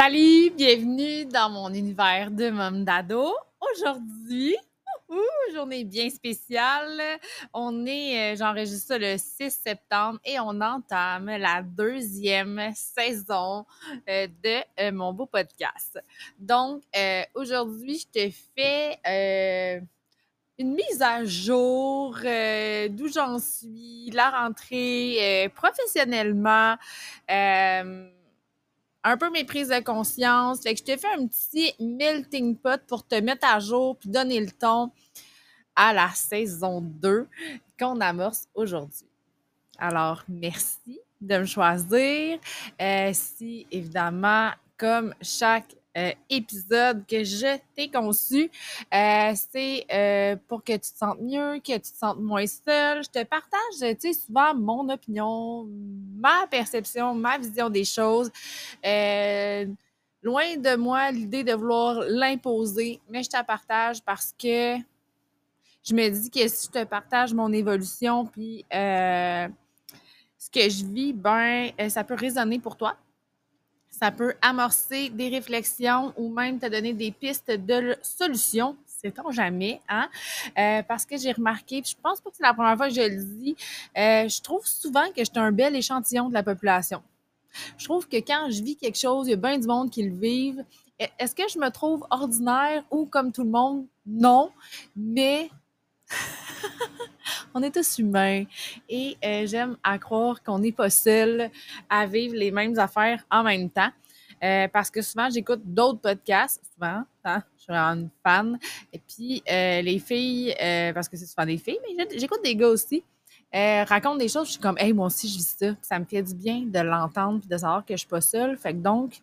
Salut, bienvenue dans mon univers de Mom Dado. Aujourd'hui, journée bien spéciale. On est, euh, j'enregistre ça le 6 septembre et on entame la deuxième saison euh, de euh, mon beau podcast. Donc, aujourd'hui, je te fais une mise à jour d'où j'en suis, la rentrée professionnellement un peu mes prises de conscience. Fait que je t'ai fait un petit melting pot pour te mettre à jour puis donner le ton à la saison 2 qu'on amorce aujourd'hui. Alors, merci de me choisir. Euh, si, évidemment, comme chaque euh, épisode que je t'ai conçu. Euh, c'est euh, pour que tu te sentes mieux, que tu te sentes moins seul. Je te partage, tu sais, souvent mon opinion, ma perception, ma vision des choses. loin de moi l'idée de vouloir l'imposer, mais je te partage parce que je me dis que si je te partage mon évolution, puis ce que je vis, ben, ça peut résonner pour toi ça peut amorcer des réflexions ou même te donner des pistes de solutions. Sait-on jamais, hein? Euh, parce que j'ai remarqué, je pense pas que c'est la première fois que je le dis, euh, je trouve souvent que je suis un bel échantillon de la population. Je trouve que quand je vis quelque chose, il y a bien du monde qui le vivent. E, est-ce que je me trouve ordinaire ou comme tout le monde? Non. Mais on est tous humains et euh, j'aime à croire qu'on n'est pas seul à vivre les mêmes affaires en même temps. Euh, parce que souvent, j'écoute d'autres podcasts, souvent, hein, je suis vraiment une fan. Et puis, euh, les filles, parce que c'est souvent des filles, mais j'écoute des gars aussi, racontent des choses, je suis comme, hey, moi aussi, je vis ça. Ça me fait du bien de l'entendre et de savoir que je suis pas seule. Fait que donc,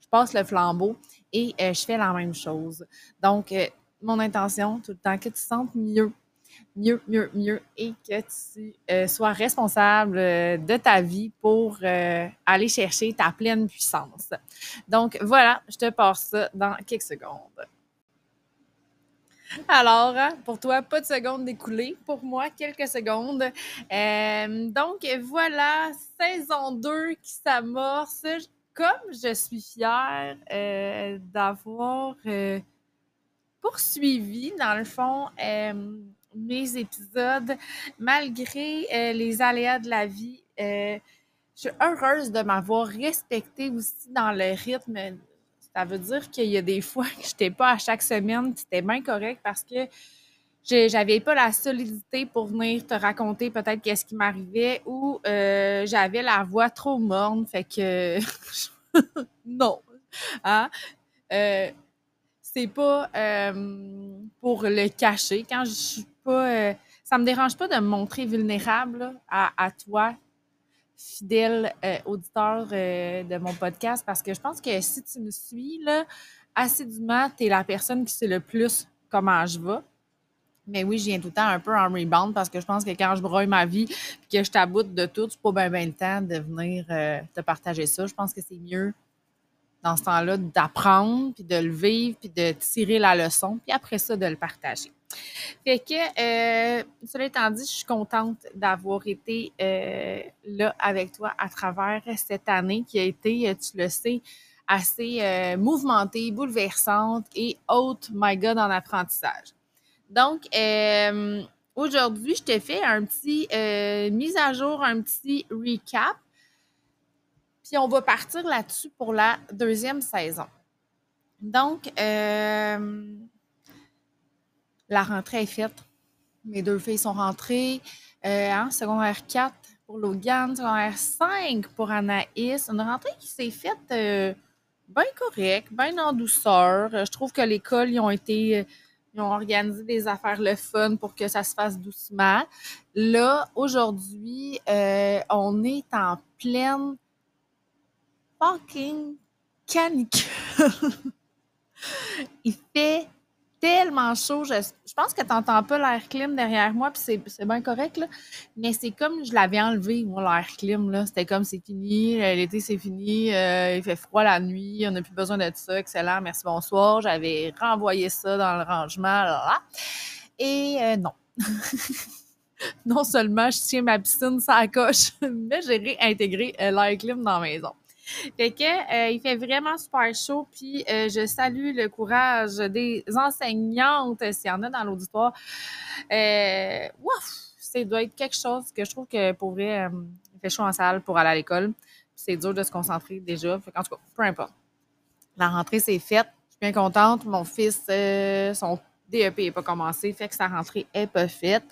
je passe le flambeau et je fais la même chose. Donc, mon intention tout le temps, que tu te sentes mieux, mieux, mieux, mieux et que tu euh, sois responsable euh, de ta vie pour euh, aller chercher ta pleine puissance. Donc voilà, je te passe ça dans quelques secondes. Alors, hein, pour toi, pas de secondes d'écouler. Pour moi, quelques secondes. donc, voilà, saison 2 qui s'amorce. Comme je suis fière d'avoir poursuivi, dans le fond, mes épisodes, malgré euh, les aléas de la vie. Euh, je suis heureuse de m'avoir respectée aussi dans le rythme. Ça veut dire qu'il y a des fois que je n'étais pas à chaque semaine, c'était bien correct parce que j'avais pas la solidité pour venir te raconter peut-être qu'est-ce qui m'arrivait ou j'avais la voix trop morne, fait que non. Hein? c'est pas euh, pour le cacher. Quand je pas. Euh, ça me dérange pas de me montrer vulnérable à, toi, fidèle euh, auditeur de mon podcast, parce que je pense que si tu me suis là, assidûment, tu es la personne qui sait le plus comment je vais. Mais oui, je viens tout le temps un peu en rebound parce que je pense que quand je broye ma vie et que je t'aboute de tout, c'est pas bien le temps de venir te partager ça. Je pense que c'est mieux dans ce temps-là, d'apprendre, puis de le vivre, puis de tirer la leçon, puis après ça, de le partager. Fait que, euh, cela étant dit, je suis contente d'avoir été euh, là avec toi à travers cette année qui a été, euh, tu le sais, assez mouvementée, bouleversante et haute, my God, en apprentissage. Donc, aujourd'hui, je te fais un petit mise à jour, un petit recap puis on va partir là-dessus pour la deuxième saison. Donc, euh, la rentrée est faite. Mes deux filles sont rentrées. Euh, hein, secondaire 4 pour Logan, secondaire 5 pour Anaïs. Une rentrée qui s'est faite euh, bien correcte, bien en douceur. Je trouve que l'école, ils ont été. Ils ont organisé des affaires le fun pour que ça se fasse doucement. Là, aujourd'hui, on est en pleine fucking canicule. Il fait tellement chaud. Je, pense que tu n'entends pas l'air clim derrière moi, puis c'est bien correct, là. mais c'est comme je l'avais enlevé, moi, l'air clim. C'était comme c'est fini, l'été c'est fini, euh, il fait froid la nuit, on n'a plus besoin de ça, excellent, merci, bonsoir. J'avais renvoyé ça dans le rangement, et euh, non. non seulement je tiens ma piscine ça coche, mais j'ai réintégré euh, l'air clim dans la maison. Fait que euh, il fait vraiment super chaud, puis euh, je salue le courage des enseignantes, s'il y en a dans l'auditoire. Euh, ça doit être quelque chose que je trouve que pour vrai, il fait chaud en salle pour aller à l'école. C'est dur de se concentrer déjà. En tout cas, peu importe. La rentrée, c'est faite. Je suis bien contente. Mon fils, son DEP n'est pas commencé, fait que sa rentrée n'est pas faite.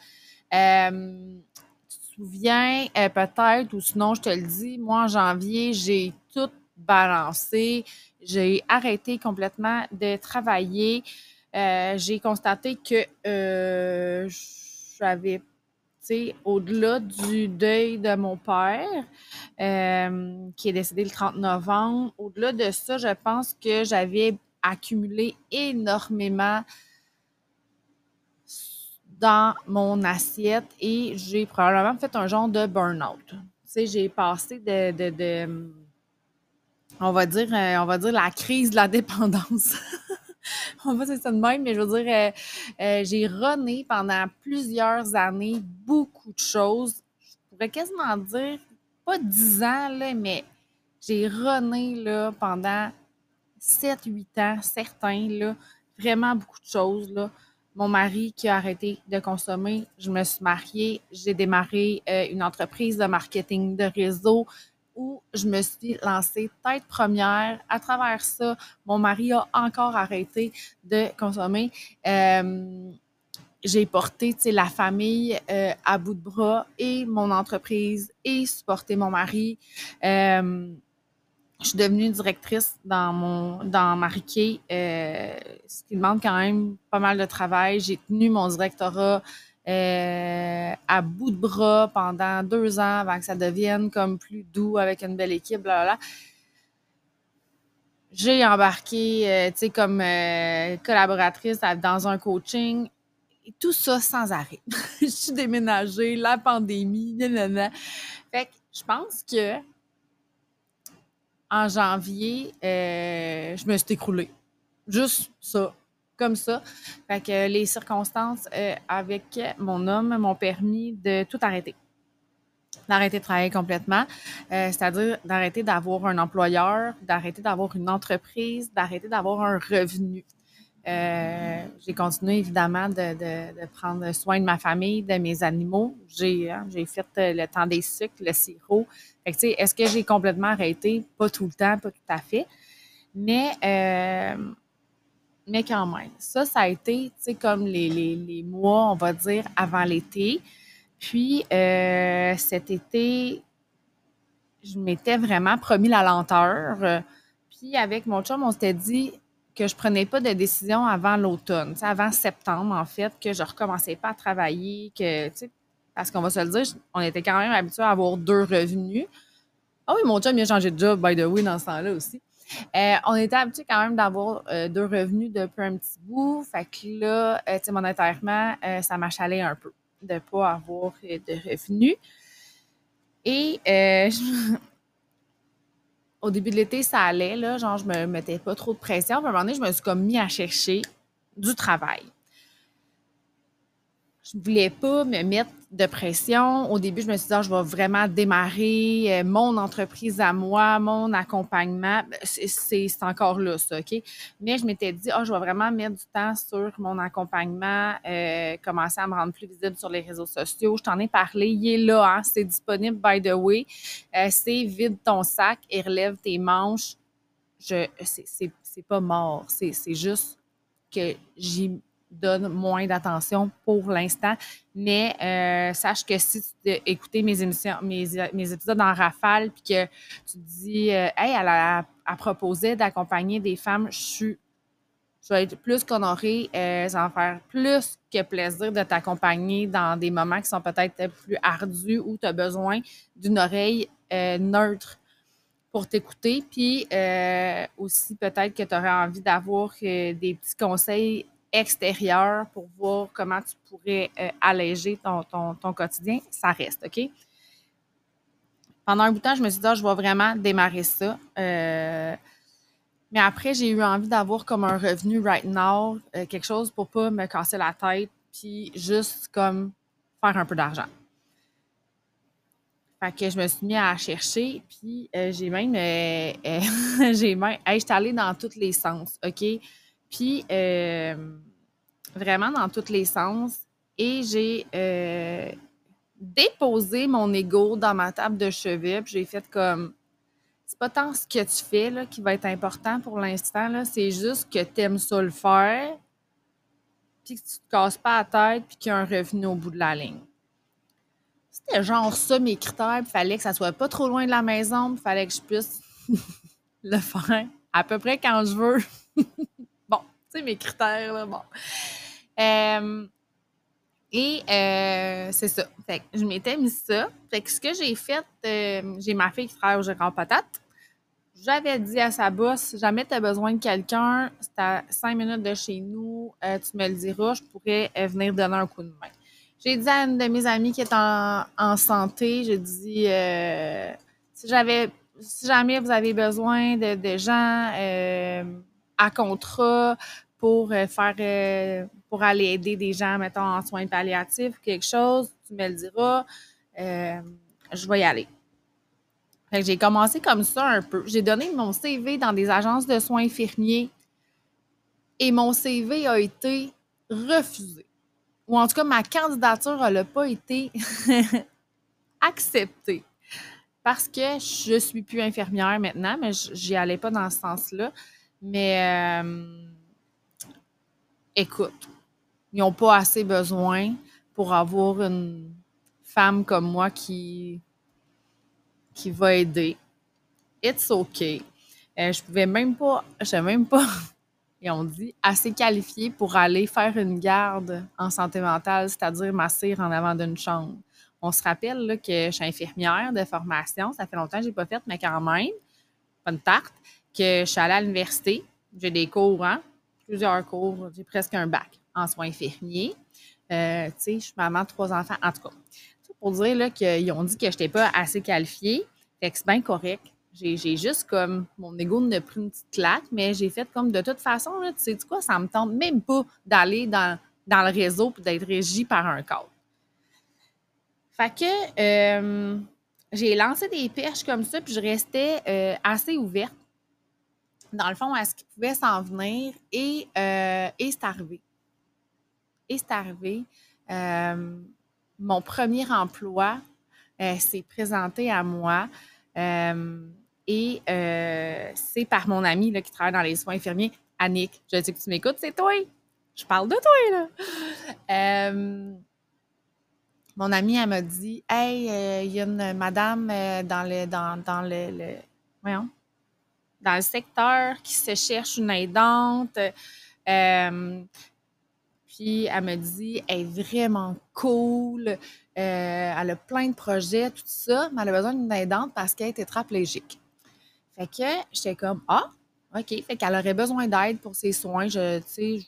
Euh, souviens, euh, peut-être, ou sinon, je te le dis, moi, en janvier, j'ai tout balancé. J'ai arrêté complètement de travailler. Euh, j'ai constaté que euh, j'avais, au-delà du deuil de mon père, qui est décédé le 30 novembre, au-delà de ça, je pense que j'avais accumulé énormément dans mon assiette et j'ai probablement fait un genre de burn-out. Tu sais, j'ai passé de, on va dire, euh, on va dire la crise de la dépendance. on va dire ça de même, mais je veux dire, euh, euh, j'ai runné pendant plusieurs années beaucoup de choses. Je pourrais quasiment dire, pas dix ans, là, mais j'ai runné là, pendant 7-8 ans, certains, là, vraiment beaucoup de choses. Là mon mari qui a arrêté de consommer. Je me suis mariée, j'ai démarré euh, une entreprise de marketing de réseau où je me suis lancée tête première. À travers ça, mon mari a encore arrêté de consommer. Euh, j'ai porté la famille euh, à bout de bras et mon entreprise et supporté mon mari. Je suis devenue directrice dans mon dans Mariquet, euh, ce qui demande quand même pas mal de travail. J'ai tenu mon directorat euh, à bout de bras pendant deux ans avant que ça devienne comme plus doux avec une belle équipe, là, J'ai embarqué, euh, tu sais, comme collaboratrice dans un coaching. Et tout ça sans arrêt. je suis déménagée, la pandémie, nanana. Fait que je pense que en janvier, euh, je me suis écroulée. Juste ça, comme ça. Fait que les circonstances euh, avec mon homme m'ont permis de tout arrêter. D'arrêter de travailler complètement, euh, c'est-à-dire d'arrêter d'avoir un employeur, d'arrêter d'avoir une entreprise, d'arrêter d'avoir un revenu. J'ai continué évidemment de, prendre soin de ma famille, de mes animaux. J'ai hein, fait le temps des sucres, le sirop, est-ce que j'ai complètement arrêté? Pas tout le temps, pas tout à fait. Mais, euh, mais quand même, ça, ça a été, comme les, mois, on va dire, avant l'été. Puis, euh, cet été, je m'étais vraiment promis la lenteur. Puis, avec mon chum, on s'était dit que je prenais pas de décision avant l'automne, avant septembre, en fait, que je recommençais pas à travailler, que, parce qu'on va se le dire, on était quand même habitué à avoir deux revenus. Ah oui, mon chum, il a changé de job, by the way, dans ce temps-là aussi. Euh, on était habitué quand même d'avoir euh, deux revenus depuis un petit bout. Fait que là, euh, monétairement, ça m'achalait un peu de ne pas avoir de revenus. Et au début de l'été, ça allait, là, genre, je me mettais pas trop de pression. Puis à un moment donné, je me suis comme mis à chercher du travail je voulais pas me mettre de pression. Au début, je me suis dit, ah, je vais vraiment démarrer euh, mon entreprise à moi, mon accompagnement. Ben, c'est encore là, ça, OK? Mais je m'étais dit, ah, je vais vraiment mettre du temps sur mon accompagnement, euh, commencer à me rendre plus visible sur les réseaux sociaux. Je t'en ai parlé, il est là, hein? c'est disponible, by the way. Euh, c'est vide ton sac et relève tes manches. C'est pas mort, c'est juste que j'y donne moins d'attention pour l'instant. Mais euh, sache que si tu écoutais mes émissions, mes, épisodes en rafale, puis que tu te dis, euh, hey, elle a, proposé d'accompagner des femmes, je suis. Vais être plus qu'honorée, euh, ça va faire plus que plaisir de t'accompagner dans des moments qui sont peut-être plus ardus où tu as besoin d'une oreille neutre pour t'écouter. Puis aussi, peut-être que tu aurais envie d'avoir des petits conseils extérieur pour voir comment tu pourrais euh, alléger ton, ton, quotidien, ça reste, OK? Pendant un bout de temps, je me suis dit, ah, je vais vraiment démarrer ça. Euh, mais après, j'ai eu envie d'avoir comme un revenu right now, euh, quelque chose pour pas me casser la tête, puis juste comme faire un peu d'argent. Fait que je me suis mis à chercher, puis j'ai même, j'ai même, j'étais allée dans tous les sens, OK? Puis, vraiment dans tous les sens, et j'ai déposé mon ego dans ma table de chevet, puis j'ai fait comme, c'est pas tant ce que tu fais là, qui va être important pour l'instant, c'est juste que tu aimes ça le faire, puis que tu te casses pas la tête, puis qu'il y a un revenu au bout de la ligne. C'était genre ça mes critères, il fallait que ça soit pas trop loin de la maison, il fallait que je puisse le faire à peu près quand je veux. sais, mes critères, là, bon. Euh, et euh, c'est ça. Fait que je m'étais mis ça. Fait que ce que j'ai fait, euh, j'ai ma fille qui travaille au gérant patate. J'avais dit à sa boss, jamais tu as besoin de quelqu'un, c'est à cinq minutes de chez nous, tu me le diras, je pourrais venir donner un coup de main. J'ai dit à une de mes amies qui est en, santé, j'ai dit si si jamais vous avez besoin de, gens à contrat pour faire pour aller aider des gens, mettons, en soins palliatifs, quelque chose, tu me le diras, je vais y aller j'ai commencé comme ça un peu. J'ai donné mon CV dans des agences de soins infirmiers et mon CV a été refusé. Ou en tout cas, ma candidature n'a pas été acceptée. Parce que je suis plus infirmière maintenant, mais j'y allais pas dans ce sens-là. Mais euh, écoute, ils n'ont pas assez besoin pour avoir une femme comme moi qui qui va aider. It's OK. Euh, je pouvais même pas, je même pas, et on dit, assez qualifiée pour aller faire une garde en santé mentale, c'est-à-dire m'asseoir en avant d'une chambre. On se rappelle que je suis infirmière de formation, ça fait longtemps que je n'ai pas fait, mais quand même, une tarte, que je suis allée à l'université, j'ai des cours, hein, plusieurs cours, j'ai presque un bac en soins infirmiers. Euh, tu sais, je suis maman de trois enfants, en tout cas pour dire qu'ils ont dit que je n'étais pas assez qualifiée. C'est bien correct. J'ai juste comme mon ego ne pris une petite claque, mais j'ai fait comme de toute façon, tu sais quoi, ça me tente même pas d'aller dans, dans le réseau et d'être régi par un cadre. Fait que euh, j'ai lancé des perches comme ça, puis je restais euh, assez ouverte, dans le fond, à ce qui pouvait s'en venir, et, euh, et c'est arrivé. Et c'est arrivé mon premier emploi euh, s'est présenté à moi. Euh, et euh, c'est par mon ami qui travaille dans les soins infirmiers, Annick. Je sais que tu m'écoutes, c'est toi. Je parle de toi, là. mon amie, elle m'a dit Hey, il y a une madame dans le dans, dans le, voyons, dans le secteur qui se cherche une aidante. Puis elle me dit, elle est vraiment cool, euh, elle a plein de projets, tout ça, mais elle a besoin d'une aidante parce qu'elle est tétraplégique. Fait que j'étais comme, ah, OK. Fait qu'elle aurait besoin d'aide pour ses soins. Je, sais,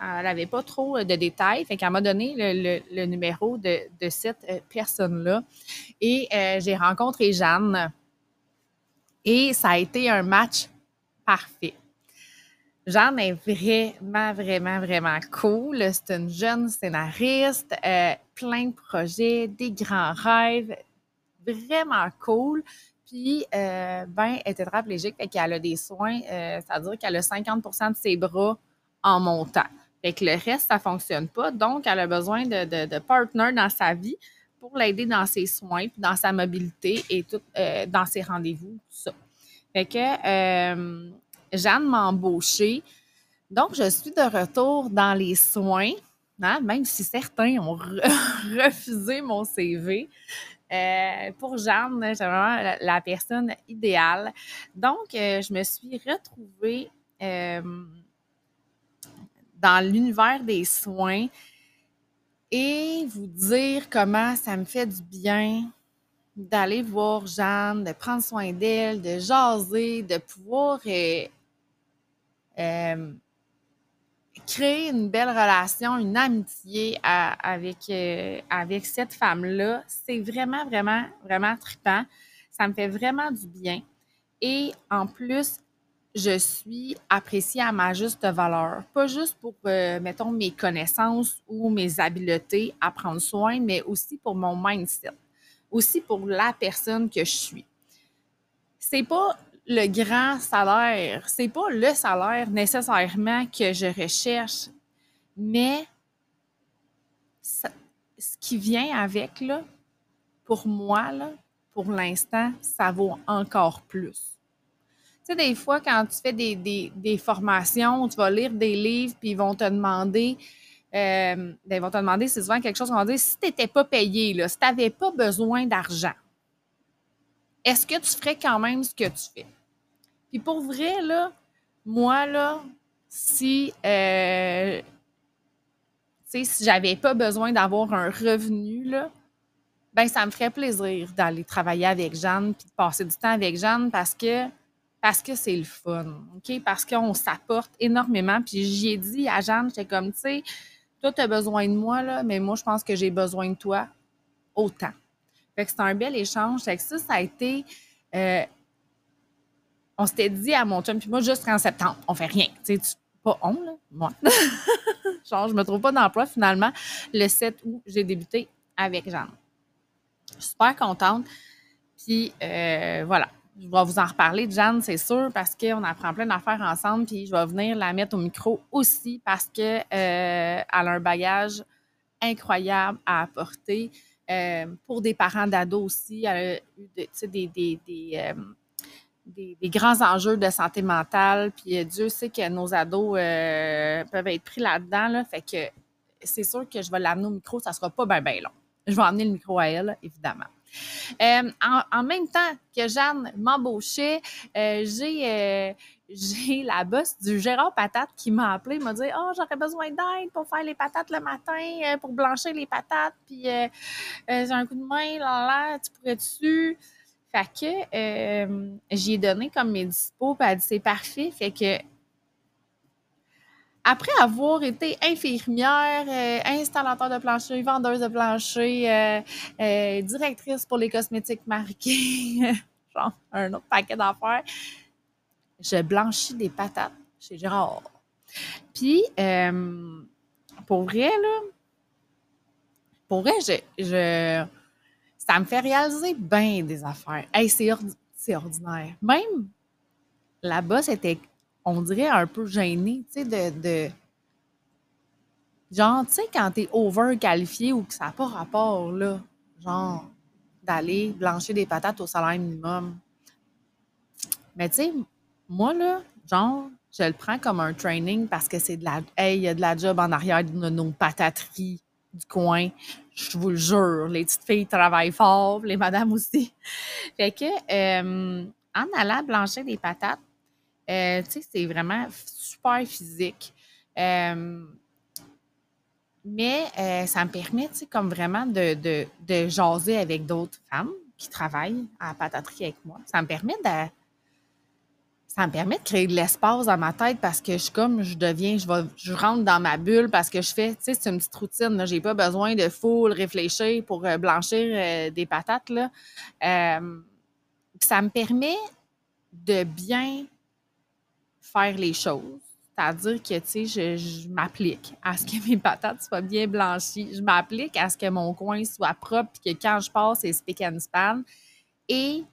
elle n'avait pas trop de détails. Fait qu'elle m'a donné le, numéro de, cette euh, personne-là. Et euh, j'ai rencontré Jeanne. Et ça a été un match parfait. Jeanne est vraiment, vraiment, vraiment cool. C'est une jeune scénariste, euh, plein de projets, des grands rêves, vraiment cool. Puis, euh, ben, elle est tétraplégique, fait qu'elle a des soins, euh, c'est-à-dire qu'elle a 50% de ses bras en montant. Fait que le reste, ça fonctionne pas. Donc, elle a besoin de, de, de partner dans sa vie pour l'aider dans ses soins, puis dans sa mobilité et tout, euh, dans ses rendez-vous, tout ça. Fait que Jeanne m'a embauchée. Donc, je suis de retour dans les soins, hein, même si certains ont refusé mon CV. Euh, pour Jeanne, c'est vraiment la, personne idéale. Donc, euh, je me suis retrouvée euh, dans l'univers des soins et vous dire comment ça me fait du bien d'aller voir Jeanne, de prendre soin d'elle, de jaser, de pouvoir euh, créer une belle relation, une amitié avec, euh, avec cette femme-là, c'est vraiment, vraiment, vraiment trippant. Ça me fait vraiment du bien. Et en plus, je suis appréciée à ma juste valeur. Pas juste pour, euh, mettons, mes connaissances ou mes habiletés à prendre soin, mais aussi pour mon mindset. aussi pour la personne que je suis. C'est pas le grand salaire, c'est pas le salaire nécessairement que je recherche, mais ce qui vient avec, là, pour moi, là, pour l'instant, ça vaut encore plus. Tu sais, des fois, quand tu fais des, des, formations, tu vas lire des livres, puis ils vont te demander, euh, ben, ils vont te demander, c'est souvent quelque chose qu'on va dire, si tu n'étais pas payé, là, si tu n'avais pas besoin d'argent, est-ce que tu ferais quand même ce que tu fais? Puis pour vrai, là, moi, là, si, euh, si j'avais pas besoin d'avoir un revenu, là, ben ça me ferait plaisir d'aller travailler avec Jeanne puis de passer du temps avec Jeanne parce que parce que c'est le fun, OK? Parce qu'on s'apporte énormément. Puis j'y ai dit à Jeanne, j'étais comme, tu sais, toi, tu as besoin de moi, là, mais moi, je pense que j'ai besoin de toi autant. Fait que c'est un bel échange. Fait que ça, ça a été... Euh, on s'était dit à mon chum, puis moi, juste en septembre, on fait rien. Tu sais, pas on, là, moi. Genre, je me trouve pas d'emploi, finalement. Le 7 août, j'ai débuté avec Jeanne. Super contente. Puis, euh, voilà je vais vous en reparler Jeanne, c'est sûr, parce qu'on apprend plein d'affaires ensemble. Puis je vais venir la mettre au micro aussi parce qu'elle euh, a un bagage incroyable à apporter. Euh, pour des parents d'ados aussi, elle a eu euh, des, grands enjeux de santé mentale. Puis Dieu sait que nos ados peuvent être pris là-dedans. Là, fait que c'est sûr que je vais l'amener au micro, ça ne sera pas bien, bien long. Je vais emmener le micro à elle, évidemment. Euh, en, même temps que Jeanne m'embauchait, euh, euh, j'ai la bosse du Gérard Patate qui m'a appelé, m'a dit Oh, j'aurais besoin d'aide pour faire les patates le matin, pour blanchir les patates, puis j'ai un coup de main, là, là, tu pourrais-tu? Fait que j'y ai donné comme mes dispos, puis elle a dit C'est parfait. Fait que après avoir été infirmière, euh, installateur de plancher, vendeuse de plancher, euh, euh, directrice pour les cosmétiques marqués, genre un autre paquet d'affaires, je blanchis des patates chez Gérard. Puis, pour vrai, là, pour vrai, je, ça me fait réaliser bien des affaires. Hey, c'est ordinaire. Même là-bas, c'était on dirait, un peu gêné, tu sais, de, de, Genre, tu sais, quand t'es over-qualifié ou que ça n'a pas rapport, là, genre, d'aller blanchir des patates au salaire minimum. Mais tu sais, moi, là, genre, je le prends comme un training parce que c'est de la. Hey, il y a de la job en arrière de nos patateries du coin. Je vous le jure, les petites filles travaillent fort, les madames aussi. Fait que, euh, en allant blanchir des patates, euh, tu sais, c'est vraiment super physique. Euh, mais euh, ça me permet, tu sais, comme vraiment de, de, jaser avec d'autres femmes qui travaillent à la pataterie avec moi. Ça me permet de ça me permet de créer de l'espace dans ma tête parce que je comme je deviens, je, vais, je rentre dans ma bulle parce que je fais, tu sais, c'est une petite routine. Je n'ai pas besoin de full réfléchir pour blanchir des patates. Là. ça me permet de bien faire les choses. C'est-à-dire que, tu sais, je, m'applique à ce que mes patates soient bien blanchies. Je m'applique à ce que mon coin soit propre et que quand je passe, c'est spick and span. Et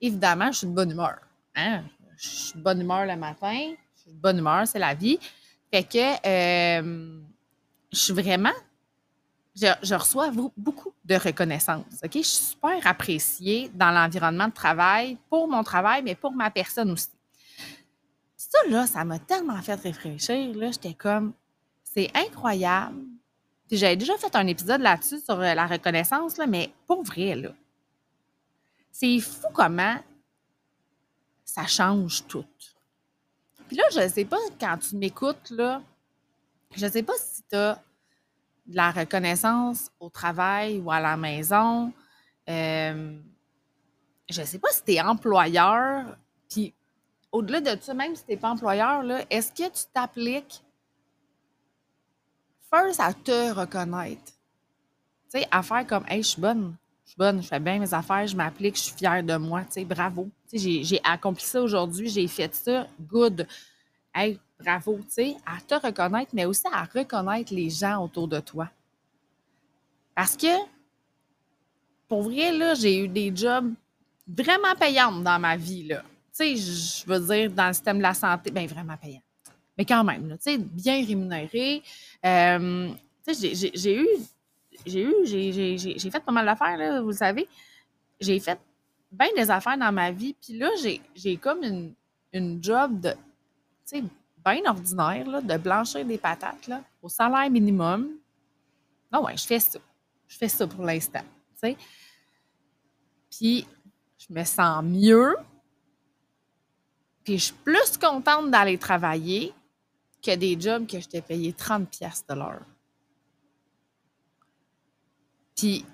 évidemment, je suis de bonne humeur. Hein? Je suis de bonne humeur le matin. Je suis de bonne humeur, c'est la vie. Fait que euh, je suis vraiment je, je, reçois beaucoup de reconnaissance. OK? Je suis super appréciée dans l'environnement de travail, pour mon travail, mais pour ma personne aussi ça, là, ça m'a tellement fait réfléchir. Là, j'étais comme, c'est incroyable. Puis j'avais déjà fait un épisode là-dessus sur euh, la reconnaissance, là, mais pour vrai, là. C'est fou comment ça change tout. Puis là, je ne sais pas, quand tu m'écoutes, là, je ne sais pas si tu as de la reconnaissance au travail ou à la maison. Euh, je ne sais pas si tu es employeur, au-delà de ça, même si tu n'es pas employeur, est-ce que tu t'appliques first à te reconnaître? Tu sais, à faire comme, hey, je suis bonne, je suis bonne, je fais bien mes affaires, je m'applique, je suis fière de moi, tu sais, bravo. Tu sais, j'ai accompli ça aujourd'hui, j'ai fait ça, good. Hey, bravo, tu sais, à te reconnaître, mais aussi à reconnaître les gens autour de toi. Parce que pour vrai, là, j'ai eu des jobs vraiment payants dans ma vie, là. Sais, je veux dire, dans le système de la santé, bien, vraiment payants. Mais quand même, tu sais, bien rémunéré. Euh, tu sais, j'ai eu, j'ai eu, j'ai fait pas mal d'affaires, vous le savez. J'ai fait bien des affaires dans ma vie. Puis là, j'ai comme une, une job de, tu sais, bien ordinaire, là, de blanchir des patates, là, au salaire minimum. Non, ouais, je fais ça. Je fais ça pour l'instant, tu sais. Puis, je me sens mieux. Puis, je suis plus contente d'aller travailler que des jobs que je t'ai payé 30 pièces de l'heure. Puis,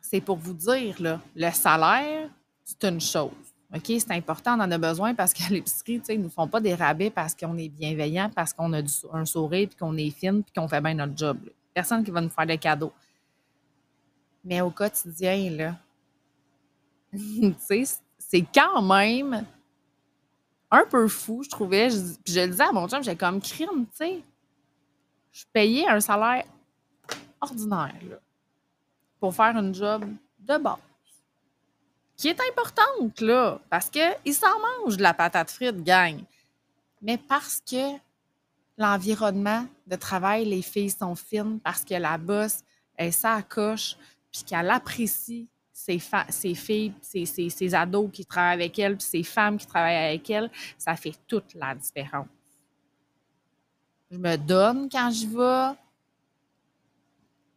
c'est pour vous dire, là, le salaire, c'est une chose. OK, c'est important, on en a besoin parce qu'à l'épicerie, ils ne nous font pas des rabais parce qu'on est bienveillant, parce qu'on a un sourire, puis qu'on est fine, puis qu'on fait bien notre job. Personne qui va nous faire des cadeaux. Mais au quotidien, là, c'est quand même un peu fou, je trouvais. Je, puis je le disais à mon chum, j'ai comme crime, tu sais. Je payais un salaire ordinaire, là, pour faire un job de base qui est importante, là, parce qu'ils s'en mangent de la patate frite, gang. Mais parce que l'environnement de travail, les filles sont fines, parce que la bosse, elle s'accroche, puis qu'elle apprécie ses, filles, ses, ados qui travaillent avec elle, puis ses femmes qui travaillent avec elle, ça fait toute la différence. Je me donne quand je vais.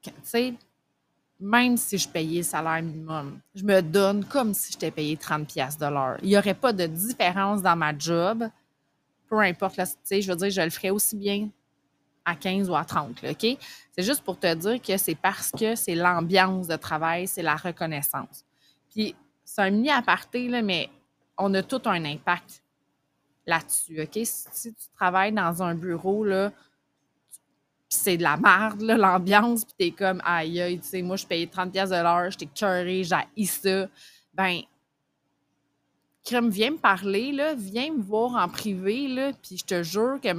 Tu sais, même si je payais le salaire minimum, je me donne comme si je t'ai payé 30 pièces de l'heure. Il n'y aurait pas de différence dans ma job, peu importe, sais, je veux dire, je le ferais aussi bien à 15 ou à 30, OK? C'est juste pour te dire que c'est parce que c'est l'ambiance de travail, c'est la reconnaissance. Puis, c'est un mini aparté, là, mais on a tout un impact là-dessus, OK? Si, tu travailles dans un bureau, là, c'est de la merde, l'ambiance, puis t'es comme, aïe, aïe, tu sais, moi, je payais 30 pièces de l'heure, j'étais curé, j'ai ça. Ben, crème, viens me parler, là, viens me voir en privé, puis je te jure que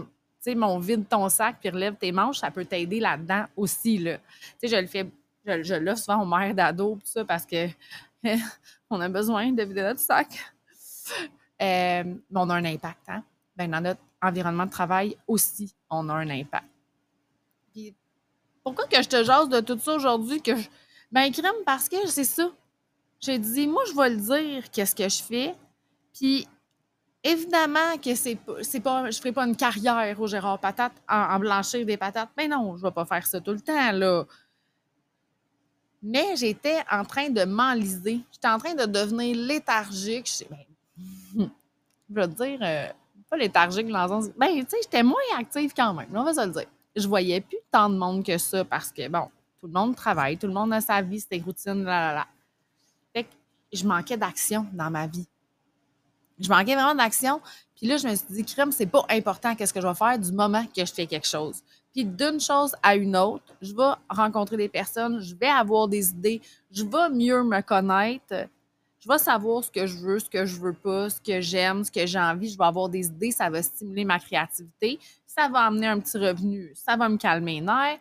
sais, mon vide ton sac puis relève tes manches, ça peut t'aider là-dedans aussi, là. Tu sais, je le fais, je, je l'offre souvent aux mères d'ado, ça, parce que on a besoin de vider notre sac. Euh, mais on a un impact, hein? Ben, dans notre environnement de travail aussi, on a un impact. Pourquoi que je te jase de tout ça aujourd'hui? Que je... Ben, crème, parce que c'est ça. J'ai dit, moi, je vais le dire, qu'est-ce que je fais. Puis, Évidemment que c'est pas, je ferai pas une carrière au Gérard Patate en, blanchir des patates. Mais non, je vais pas faire ça tout le temps, là. Mais j'étais en train de m'enliser. J'étais en train de devenir léthargique. Je, ben, je veux dire, euh, pas léthargique dans le sens. Ben, tu sais, j'étais moins active quand même. On va se le dire. Je voyais plus tant de monde que ça parce que, bon, tout le monde travaille, tout le monde a sa vie, ses routines, là, là, là. Fait que je manquais d'action dans ma vie. Je manquais vraiment d'action. Puis là, je me suis dit, crème, c'est pas important qu'est-ce que je vais faire du moment que je fais quelque chose. Puis d'une chose à une autre, je vais rencontrer des personnes, je vais avoir des idées, je vais mieux me connaître, je vais savoir ce que je veux, ce que je veux pas, ce que j'aime, ce que j'ai envie, je vais avoir des idées, ça va stimuler ma créativité, ça va amener un petit revenu, ça va me calmer les nerfs.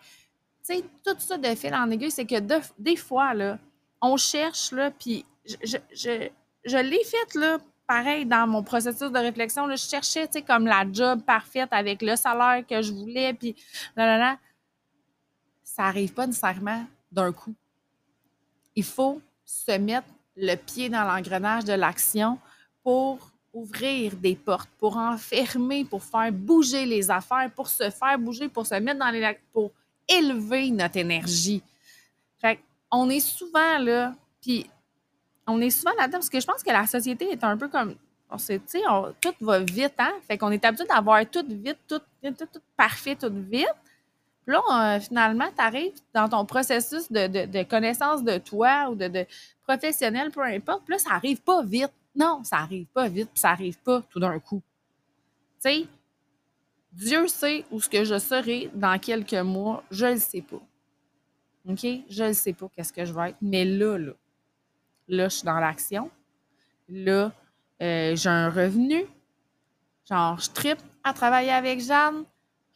Tu sais, tout ça de fil en aiguille, c'est que des fois, là, on cherche, là, puis je, je, je, je l'ai fait, là, pareil, dans mon processus de réflexion, je cherchais, tu sais, comme la job parfaite avec le salaire que je voulais, puis là, là, là. Ça n'arrive pas nécessairement d'un coup. Il faut se mettre le pied dans l'engrenage de l'action pour ouvrir des portes, pour enfermer, pour faire bouger les affaires, pour se faire bouger, pour se mettre dans les... pour élever notre énergie. Fait on est souvent là, puis on est souvent là-dedans parce que je pense que la société est un peu comme. On sait, tu sais, tout va vite, hein? Fait qu'on est habitué d'avoir tout vite, tout, tout, parfait, tout vite. Puis là, finalement, tu arrives dans ton processus de, connaissance de toi ou de, professionnel, peu importe. Puis là, ça arrive pas vite. Non, ça arrive pas vite, puis ça arrive pas tout d'un coup. Tu sais, Dieu sait où ce que je serai dans quelques mois, je le sais pas. OK? Je le sais pas qu'est-ce que je vais être. Mais là, là, Là, je suis dans l'action. Là, euh, j'ai un revenu. Genre, je tripe à travailler avec Jeanne.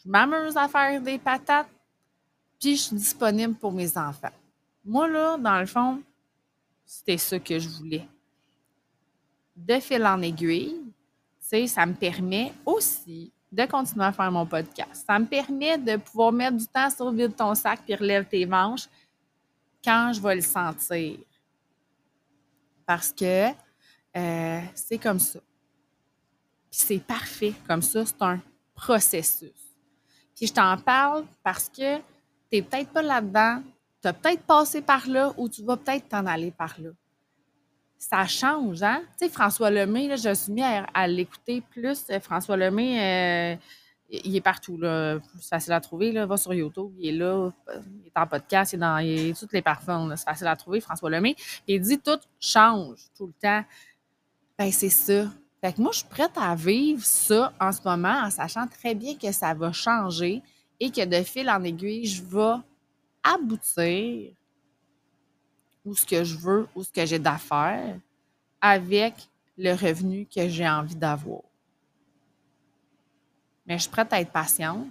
Je m'amuse à faire des patates. Puis, je suis disponible pour mes enfants. Moi, là, dans le fond, c'était ça que je voulais. De fil en aiguille, ça me permet aussi de continuer à faire mon podcast. Ça me permet de pouvoir mettre du temps sur vide ton sac puis relève tes manches quand je vais le sentir. Parce que euh, c'est comme ça. Puis c'est parfait comme ça, c'est un processus. Puis je t'en parle parce que tu n'es peut-être pas là-dedans, tu as peut-être passé par là ou tu vas peut-être t'en aller par là. Ça change, hein? Tu sais, François Lemay, là, je suis mis à, l'écouter plus. François Lemay, euh, il est partout, là. C'est facile à trouver. Va sur YouTube, il est là, il est en podcast, il est dans toutes les parfums, C'est facile à trouver, François Lemay. Il dit tout change tout le temps. Ben, c'est ça. Fait que moi, je suis prête à vivre ça en ce moment en sachant très bien que ça va changer et que de fil en aiguille, je vais aboutir où ce que je veux, où ce que j'ai d'affaires avec le revenu que j'ai envie d'avoir. Mais je suis prête à être patiente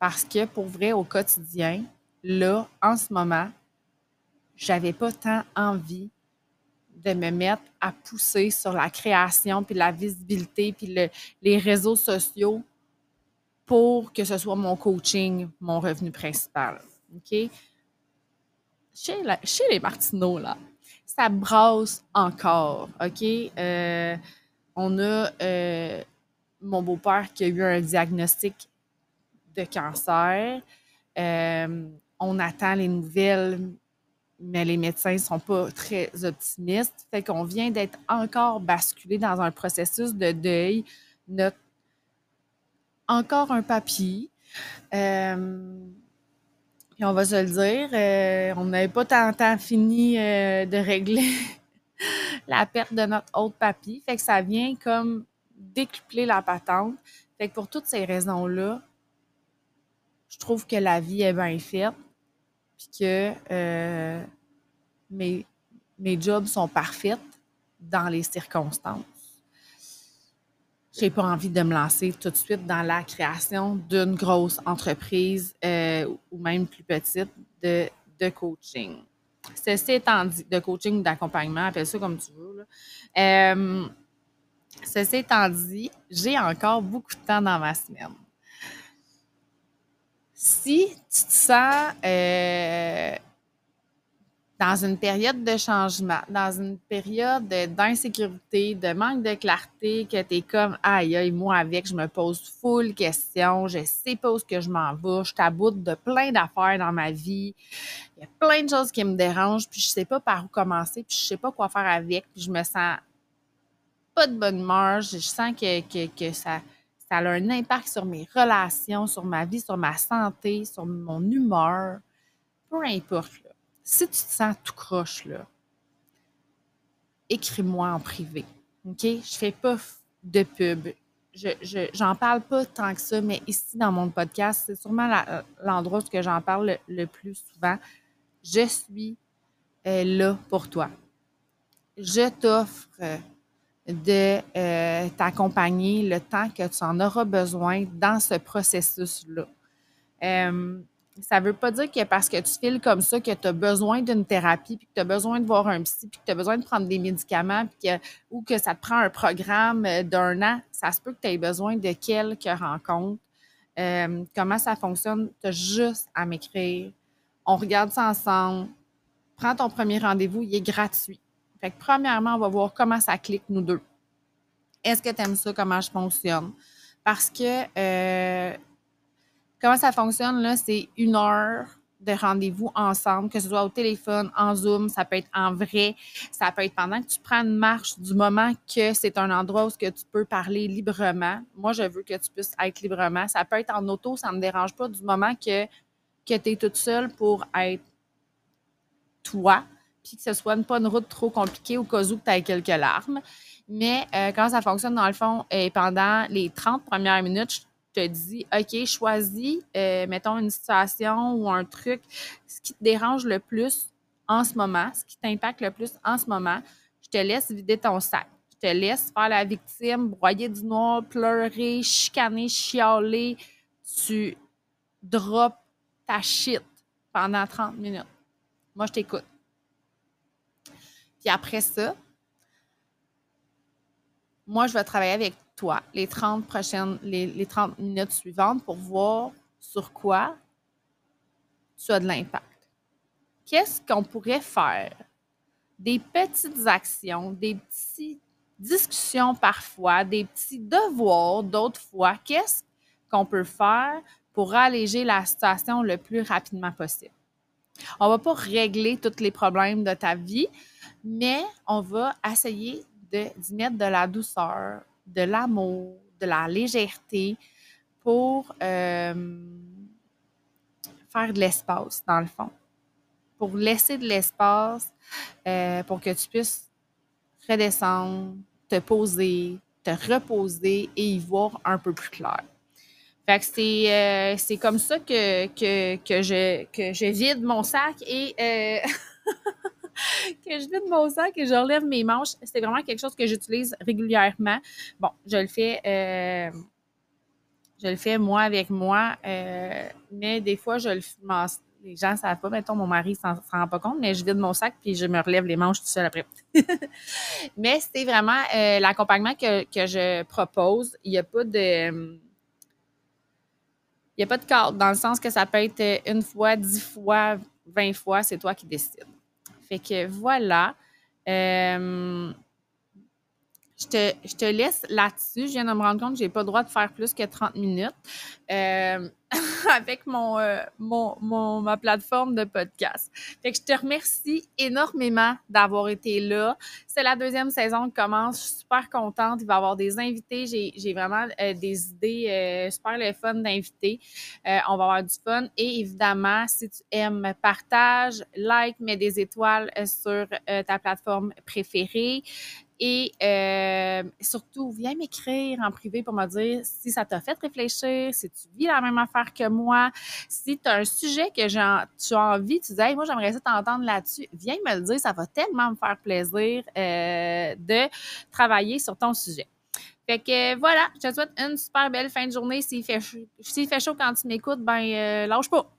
parce que pour vrai, au quotidien, là, en ce moment, j'avais pas tant envie de me mettre à pousser sur la création, puis la visibilité, puis les réseaux sociaux pour que ce soit mon coaching, mon revenu principal. OK? Chez, les Martineaux, là, ça brasse encore. OK? Euh, on a euh, mon beau-père qui a eu un diagnostic de cancer. Euh, on attend les nouvelles mais les médecins ne sont pas très optimistes. Fait qu'on vient d'être encore basculé dans un processus de deuil. Notre encore un papier. Euh, puis on va se le dire, euh, on n'avait pas tant, temps fini euh, de régler la perte de notre autre papy. Fait que ça vient comme décupler la patente. Fait pour toutes ces raisons-là, je trouve que la vie est bien faite puis que euh, mes, mes jobs sont parfaits dans les circonstances. Je n'ai pas envie de me lancer tout de suite dans la création d'une grosse entreprise euh, ou même plus petite de, de coaching. Ceci étant dit, de coaching ou d'accompagnement, appelle ça comme tu veux. Euh, ceci étant dit, j'ai encore beaucoup de temps dans ma semaine. Si tu te sens euh, dans une période de changement, dans une période d'insécurité, de manque de clarté, que tu es comme aïe, aïe, moi avec, je me pose full questions, je sais pas où que je m'en vais, je t'aboute de plein d'affaires dans ma vie, il y a plein de choses qui me dérangent, puis je sais pas par où commencer, puis je sais pas quoi faire avec, puis je me sens pas de bonne humeur, je sens que, que, que ça ça a un impact sur mes relations, sur ma vie, sur ma santé, sur mon humeur, peu importe. Si tu te sens tout croche, là, écris-moi en privé. OK? Je fais pas de pub. Je, j'en parle pas tant que ça, mais ici, dans mon podcast, c'est sûrement l'endroit où j'en parle le, plus souvent. Je suis euh, là pour toi. Je t'offre de euh, t'accompagner le temps que tu en auras besoin dans ce processus-là. Euh, ça ne veut pas dire que parce que tu files comme ça, que tu as besoin d'une thérapie, puis que tu as besoin de voir un psy, puis que tu as besoin de prendre des médicaments, ou que ça te prend un programme euh, d'un an. Ça se peut que tu aies besoin de quelques rencontres. comment ça fonctionne? Tu as juste à m'écrire. On regarde ça ensemble. Prends ton premier rendez-vous, il est gratuit. Fait que premièrement, on va voir comment ça clique, nous deux. Est-ce que tu aimes ça, comment je fonctionne? Parce que euh, comment ça fonctionne, là, c'est une heure de rendez-vous ensemble, que ce soit au téléphone, en Zoom, ça peut être en vrai, ça peut être pendant que tu prends une marche, du moment que c'est un endroit où que tu peux parler librement. Moi, je veux que tu puisses être librement. Ça peut être en auto, ça ne me dérange pas, du moment que, que tu es toute seule pour être toi que ce soit pas une route trop compliquée au cas où tu as quelques larmes. Mais euh, quand ça fonctionne, dans le fond, et pendant les 30 premières minutes, je te dis, OK, choisis, euh, mettons, une situation ou un truc, ce qui te dérange le plus en ce moment, ce qui t'impacte le plus en ce moment. Je te laisse vider ton sac. Je te laisse faire la victime, broyer du noir, pleurer, chicaner, chialer. Tu drops ta shit pendant 30 minutes. Moi, je t'écoute. Puis après ça, moi, je vais travailler avec toi les 30 prochaines, les, les 30 minutes suivantes pour voir sur quoi tu as de l'impact. Qu'est-ce qu'on pourrait faire? Des petites actions, des petites discussions parfois, des petits devoirs d'autres fois. Qu'est-ce qu'on peut faire pour alléger la situation le plus rapidement possible? On ne va pas régler tous les problèmes de ta vie, mais on va essayer d'y mettre de la douceur, de l'amour, de la légèreté pour euh, faire de l'espace, dans le fond. Pour laisser de l'espace euh, pour que tu puisses redescendre, te poser, te reposer et y voir un peu plus clair. Fait que c'est, euh, comme ça que, que, je, que je vide mon sac et que je vide mon sac et je relève mes manches. C'est vraiment quelque chose que j'utilise régulièrement. Bon, je le fais. Euh, je le fais moi avec moi, euh, mais des fois, je le les gens ne savent pas, mettons, mon mari ne s'en rend pas compte, mais je vide mon sac puis je me relève les manches tout seul après. mais c'est vraiment euh, l'accompagnement que, que, je propose. Il n'y a pas de. N'y a pas de cadre, dans le sens que ça peut être une fois, dix fois, vingt fois, c'est toi qui décides. Fait que voilà. Euh, je te, je te, laisse là-dessus. Je viens de me rendre compte que je n'ai pas le droit de faire plus que 30 minutes. Euh, avec mon, euh, mon, mon, ma plateforme de podcast. Fait je te remercie énormément d'avoir été là. C'est la deuxième saison qui commence. Je suis super contente. Il va y avoir des invités. J'ai vraiment euh, des idées euh, super le fun d'invités. on va avoir du fun. Et évidemment, si tu aimes, partage, like, mets des étoiles sur ta plateforme préférée. Et euh, surtout, viens m'écrire en privé pour me dire si ça t'a fait réfléchir, si tu vis la même affaire que moi, si tu as un sujet que tu as envie, tu dis moi, j'aimerais ça t'entendre là-dessus, viens me le dire, ça va tellement me faire plaisir euh, de travailler sur ton sujet. Fait que voilà, je te souhaite une super belle fin de journée. S'il fait, fait chaud quand tu m'écoutes, ben euh, lâche pas.